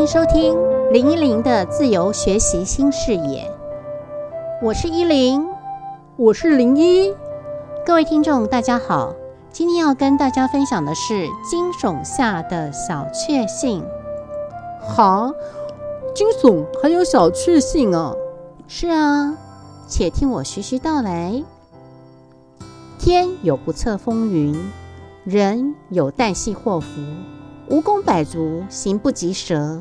迎收听林依林的自由学习新视野。我是依林，我是林一。各位听众，大家好。今天要跟大家分享的是惊悚下的小确幸。好，惊悚还有小确幸啊？是啊，且听我徐徐道来。天有不测风云，人有旦夕祸福。蜈蚣百足，行不及蛇；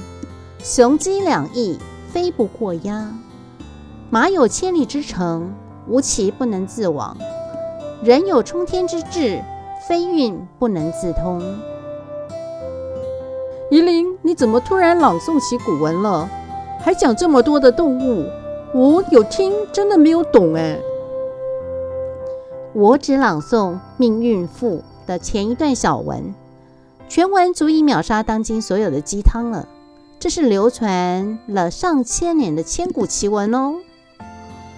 雄鸡两翼，飞不过鸭。马有千里之程，无骑不能自往；人有冲天之志，非运不能自通。夷陵，你怎么突然朗诵起古文了？还讲这么多的动物，我有听，真的没有懂哎。我只朗诵《命运赋》的前一段小文。全文足以秒杀当今所有的鸡汤了，这是流传了上千年的千古奇文哦！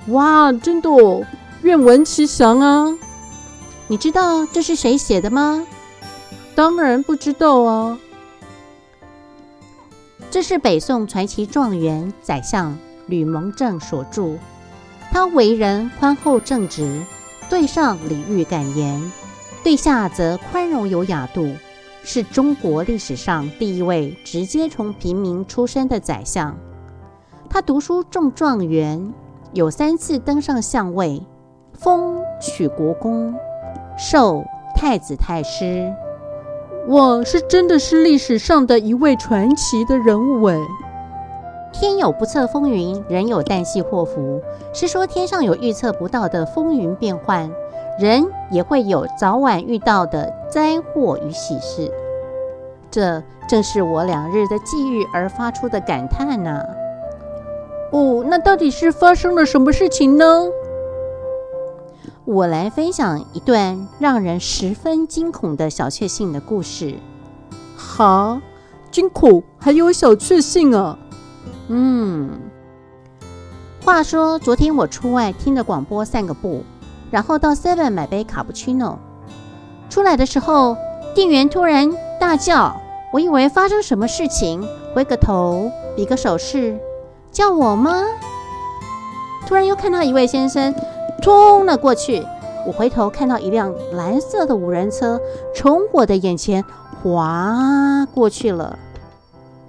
哇，真的，哦愿闻其详啊！你知道这是谁写的吗？当然不知道啊！这是北宋传奇状元宰相吕蒙正所著，他为人宽厚正直，对上礼遇敢言，对下则宽容有雅度。是中国历史上第一位直接从平民出身的宰相。他读书中状元，有三次登上相位，封许国公，授太子太师。我，是真的是历史上的一位传奇的人物哎！天有不测风云，人有旦夕祸福，是说天上有预测不到的风云变幻。人也会有早晚遇到的灾祸与喜事，这正是我两日的际遇而发出的感叹呐。哦，那到底是发生了什么事情呢？我来分享一段让人十分惊恐的小确幸的故事。哈，惊恐还有小确幸啊？嗯，话说昨天我出外听着广播散个步。然后到 Seven 买杯卡布奇诺，出来的时候，店员突然大叫，我以为发生什么事情，回个头，比个手势，叫我吗？突然又看到一位先生冲了过去，我回头看到一辆蓝色的五人车从我的眼前划过去了，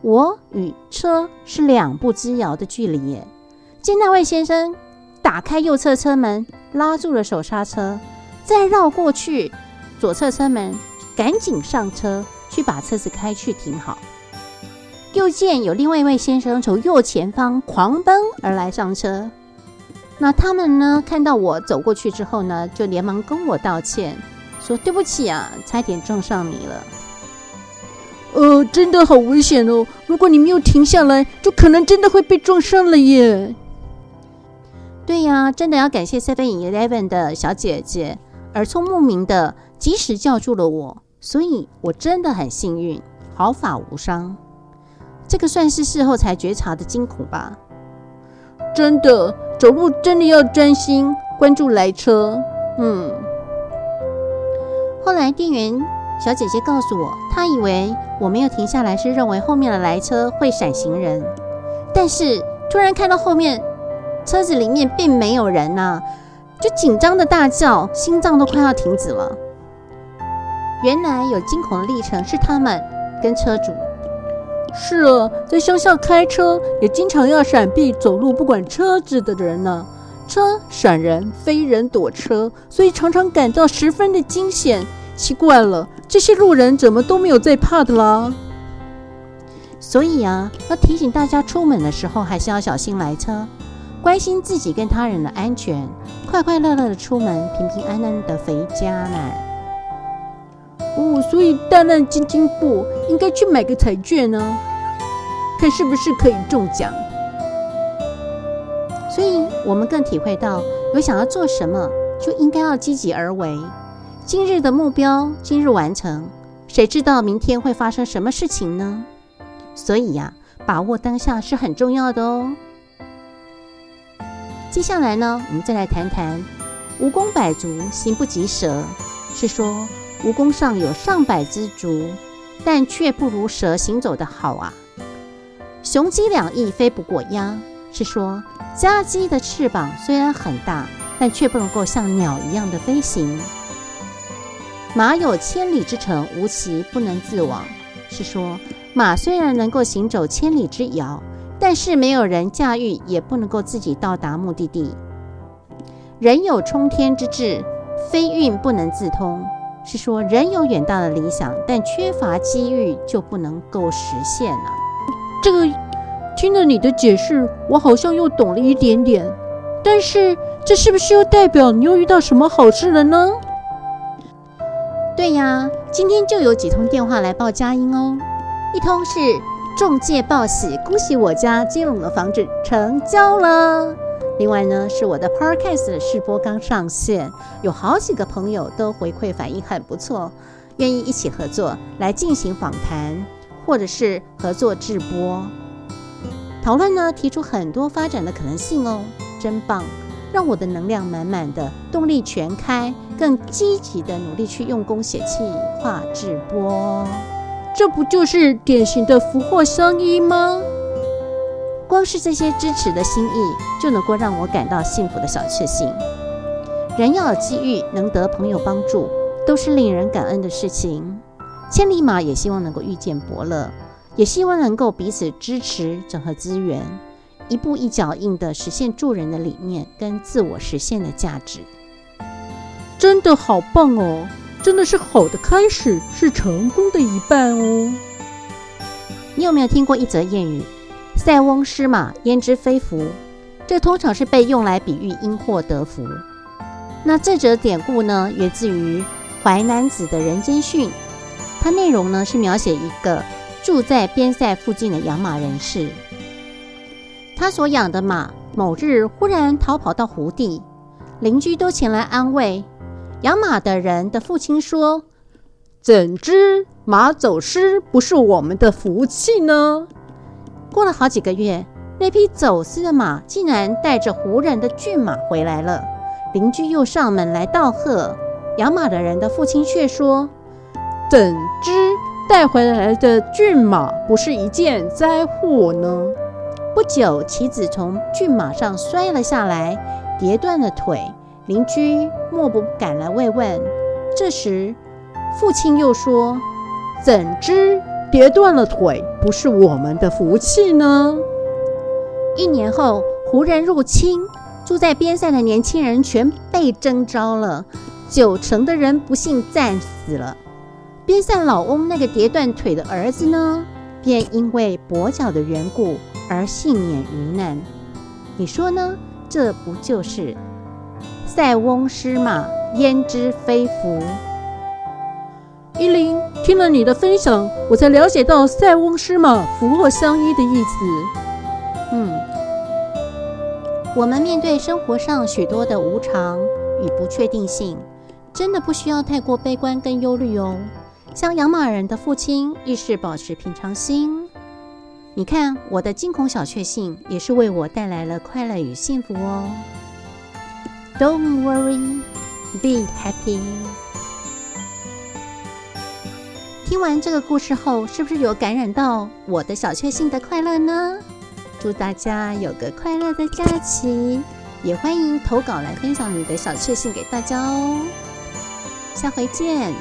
我与车是两步之遥的距离耶，见那位先生。打开右侧车门，拉住了手刹车，再绕过去左侧车门，赶紧上车去把车子开去停好。又见有另外一位先生从右前方狂奔而来上车，那他们呢看到我走过去之后呢，就连忙跟我道歉，说对不起啊，差点撞上你了。呃，真的好危险哦！如果你没有停下来，就可能真的会被撞上了耶。对呀，真的要感谢 Seven Eleven 的小姐姐耳聪目明的及时叫住了我，所以我真的很幸运，毫发无伤。这个算是事后才觉察的惊恐吧？真的，走路真的要专心关注来车。嗯。后来店员小姐姐告诉我，她以为我没有停下来，是认为后面的来车会闪行人，但是突然看到后面。车子里面并没有人呐，就紧张的大叫，心脏都快要停止了。原来有惊恐的历程是他们跟车主。是啊，在乡下开车也经常要闪避走路不管车子的人呢。车闪人，非人躲车，所以常常感到十分的惊险。奇怪了，这些路人怎么都没有在怕的啦？所以啊，要提醒大家出门的时候还是要小心来车。关心自己跟他人的安全，快快乐乐的出门，平平安安的回家呢。哦，所以大难惊惊不应该去买个彩券呢，看是不是可以中奖。所以我们更体会到，有想要做什么，就应该要积极而为。今日的目标，今日完成，谁知道明天会发生什么事情呢？所以呀，把握当下是很重要的哦。接下来呢，我们再来谈谈“蜈蚣百足，行不及蛇”。是说蜈蚣上有上百只足，但却不如蛇行走的好啊。雄鸡两翼飞不过鸭，是说家鸡的翅膀虽然很大，但却不能够像鸟一样的飞行。马有千里之程，无骑不能自往，是说马虽然能够行走千里之遥，但是没有人驾驭，也不能够自己到达目的地。人有冲天之志，非运不能自通，是说人有远大的理想，但缺乏机遇就不能够实现了。这个听了你的解释，我好像又懂了一点点。但是这是不是又代表你又遇到什么好事了呢？对呀，今天就有几通电话来报佳音哦。一通是中介报喜，恭喜我家金龙的房子成交了。另外呢，是我的 Podcast 的试播刚上线，有好几个朋友都回馈反应很不错，愿意一起合作来进行访谈，或者是合作直播讨论呢，提出很多发展的可能性哦，真棒！让我的能量满满的，动力全开，更积极的努力去用功写企划直播，这不就是典型的福祸相依吗？光是这些支持的心意，就能够让我感到幸福的小确幸。人要有机遇，能得朋友帮助，都是令人感恩的事情。千里马也希望能够遇见伯乐，也希望能够彼此支持，整合资源。一步一脚印地实现助人的理念跟自我实现的价值，真的好棒哦！真的是好的开始，是成功的一半哦。你有没有听过一则谚语：“塞翁失马，焉知非福？”这通常是被用来比喻因祸得福。那这则典故呢，源自于《淮南子》的人间训，它内容呢是描写一个住在边塞附近的养马人士。他所养的马某日忽然逃跑到湖地，邻居都前来安慰。养马的人的父亲说：“怎知马走失不是我们的福气呢？”过了好几个月，那匹走失的马竟然带着胡人的骏马回来了。邻居又上门来道贺，养马的人的父亲却说：“怎知带回来的骏马不是一件灾祸呢？”不久，妻子从骏马上摔了下来，跌断了腿。邻居莫不赶来慰问。这时，父亲又说：“怎知跌断了腿不是我们的福气呢？”一年后，胡人入侵，住在边塞的年轻人全被征召了，九成的人不幸战死了。边塞老翁那个跌断腿的儿子呢，便因为跛脚的缘故。而幸免于难，你说呢？这不就是“塞翁失马，焉知非福”？依林听了你的分享，我才了解到“塞翁失马，福祸相依”的意思。嗯，我们面对生活上许多的无常与不确定性，真的不需要太过悲观跟忧虑哦。像养马人的父亲，亦是保持平常心。你看，我的惊恐小确幸也是为我带来了快乐与幸福哦。Don't worry, be happy。听完这个故事后，是不是有感染到我的小确幸的快乐呢？祝大家有个快乐的假期，也欢迎投稿来分享你的小确幸给大家哦。下回见。